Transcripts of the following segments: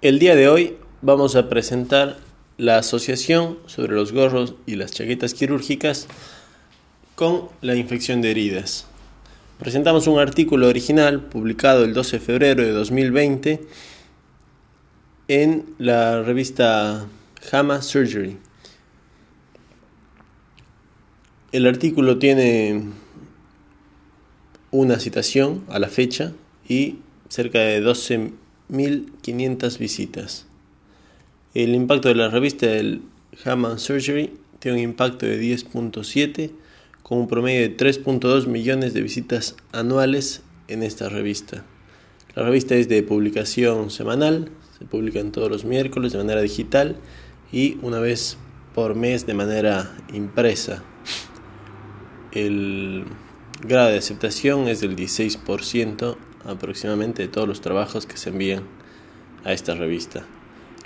El día de hoy vamos a presentar la asociación sobre los gorros y las chaquetas quirúrgicas con la infección de heridas. Presentamos un artículo original publicado el 12 de febrero de 2020 en la revista JAMA Surgery. El artículo tiene una citación a la fecha y cerca de 12.500 visitas. El impacto de la revista del Hammond Surgery tiene un impacto de 10.7 con un promedio de 3.2 millones de visitas anuales en esta revista. La revista es de publicación semanal, se publican todos los miércoles de manera digital y una vez por mes de manera impresa. El grado de aceptación es del 16% aproximadamente de todos los trabajos que se envían a esta revista.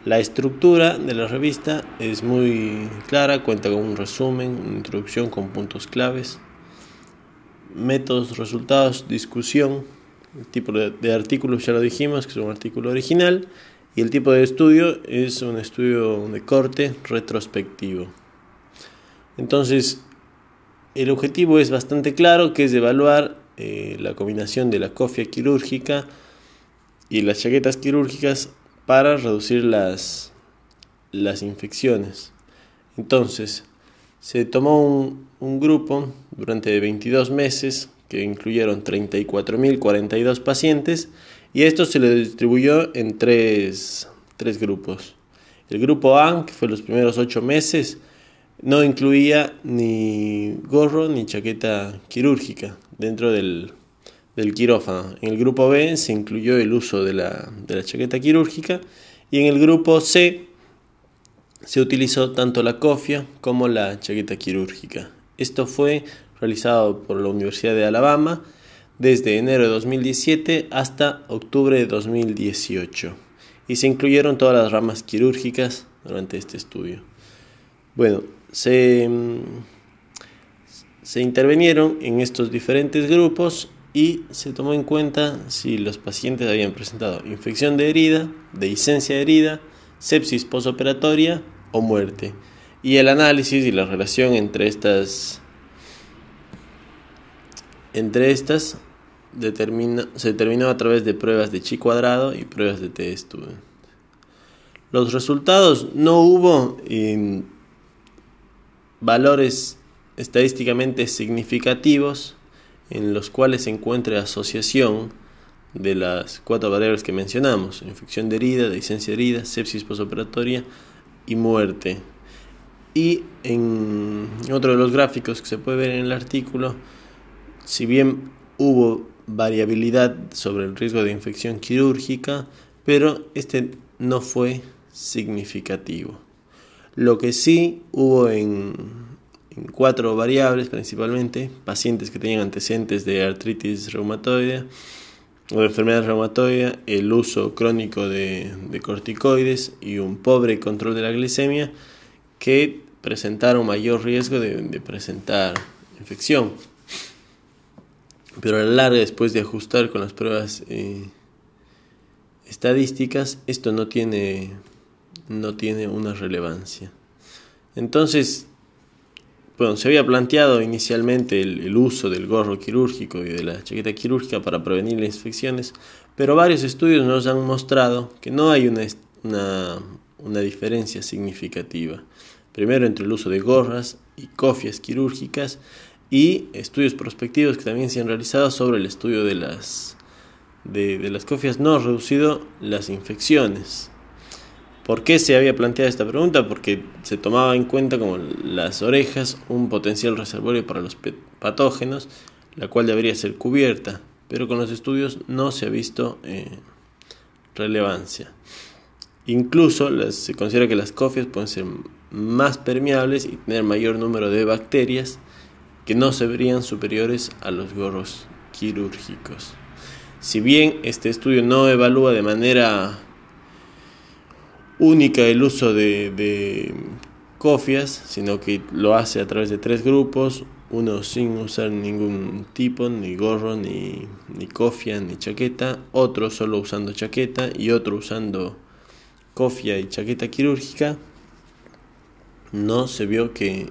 La estructura de la revista es muy clara, cuenta con un resumen, una introducción con puntos claves, métodos, resultados, discusión, el tipo de, artículo ya lo dijimos, que es un artículo original, y el tipo de estudio es un estudio de corte retrospectivo. Entonces, el objetivo es bastante claro, que es evaluar eh, la combinación de la cofia quirúrgica y las chaquetas quirúrgicas para reducir las, las infecciones. Entonces, se tomó un, un grupo durante 22 meses que incluyeron 34.042 pacientes y esto se le distribuyó en tres, tres grupos. El grupo A, que fue los primeros 8 meses, no incluía ni gorro ni chaqueta quirúrgica dentro del, quirófano. En el grupo B se incluyó el uso de la, de la chaqueta quirúrgica y en el grupo C se utilizó tanto la cofia como la chaqueta quirúrgica. Esto fue realizado por la Universidad de Alabama desde enero de 2017 hasta octubre de 2018 y se incluyeron todas las ramas quirúrgicas durante este estudio. Bueno, se, se intervinieron en estos diferentes grupos y se tomó en cuenta si los pacientes habían presentado infección de herida, dehiscencia de herida, sepsis posoperatoria o muerte. Y el análisis y la relación entre estas entre estas se determinó a través de pruebas de chi cuadrado y pruebas de t student. Los resultados no hubo valores estadísticamente significativos en los cuales se encuentre asociación de las cuatro variables que mencionamos, infección de herida, dehiscencia de herida, sepsis posoperatoria y muerte. Y en otro de los gráficos que se puede ver en el artículo, si bien hubo variabilidad sobre el riesgo de infección quirúrgica, pero este no fue significativo. Lo que sí hubo en, cuatro variables principalmente, pacientes que tenían antecedentes de artritis reumatoide o de enfermedad reumatoide, el uso crónico de, corticoides y un pobre control de la glicemia que presentaron mayor riesgo de, presentar infección. Pero a la larga, después de ajustar con las pruebas eh, estadísticas, esto no tiene no tiene una relevancia. Entonces, bueno, se había planteado inicialmente el, uso del gorro quirúrgico y de la chaqueta quirúrgica para prevenir las infecciones, pero varios estudios nos han mostrado que no hay una, una, diferencia significativa. Primero entre el uso de gorras y cofias quirúrgicas y estudios prospectivos que también se han realizado sobre el estudio de las, de, de las cofias no reducido las infecciones. ¿Por qué se había planteado esta pregunta? Porque se tomaba en cuenta como las orejas un potencial reservorio para los patógenos, la cual debería ser cubierta, pero con los estudios no se ha visto eh, relevancia. Incluso se considera que las cofias pueden ser más permeables y tener mayor número de bacterias que no se verían superiores a los gorros quirúrgicos. Si bien este estudio no evalúa de manera única el uso de, cofias, sino que lo hace a través de tres grupos, uno sin usar ningún tipo, ni gorro, ni, ni cofia, ni chaqueta, otro solo usando chaqueta y otro usando cofia y chaqueta quirúrgica, no se vio que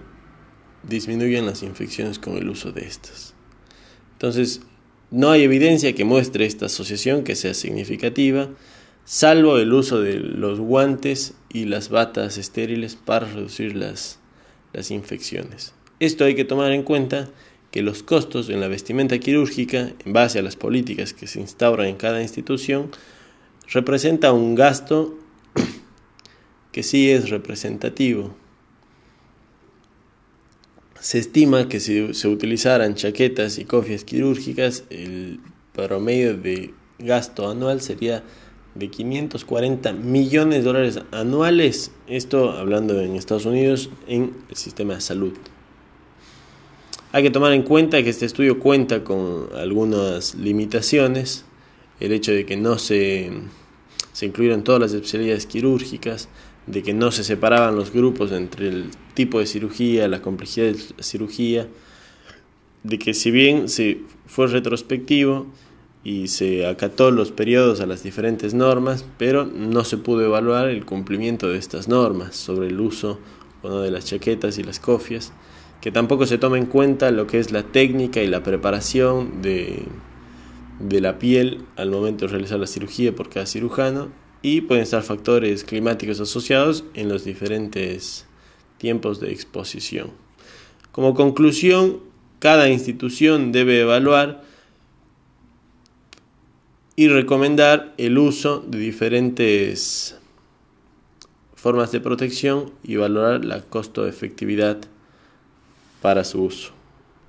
disminuyan las infecciones con el uso de estas. Entonces, no hay evidencia que muestre esta asociación que sea significativa, salvo el uso de los guantes y las batas estériles para reducir las, las infecciones. Esto hay que tomar en cuenta que los costos en la vestimenta quirúrgica, en base a las políticas que se instauran en cada institución, representa un gasto que sí es representativo. Se estima que si se utilizaran chaquetas y cofias quirúrgicas, el promedio de gasto anual sería de 540 millones de dólares anuales, esto hablando en Estados Unidos, en el sistema de salud. Hay que tomar en cuenta que este estudio cuenta con algunas limitaciones, el hecho de que no se, se incluyeron todas las especialidades quirúrgicas, de que no se separaban los grupos entre el tipo de cirugía, la complejidad de la cirugía, de que si bien se fue retrospectivo y se acató los periodos a las diferentes normas, pero no se pudo evaluar el cumplimiento de estas normas sobre el uso de las chaquetas y las cofias que tampoco se toma en cuenta lo que es la técnica y la preparación de, de la piel al momento de realizar la cirugía por cada cirujano y pueden estar factores climáticos asociados en los diferentes tiempos de exposición. Como conclusión, cada institución debe evaluar y recomendar el uso de diferentes formas de protección y valorar la costo-efectividad para su uso.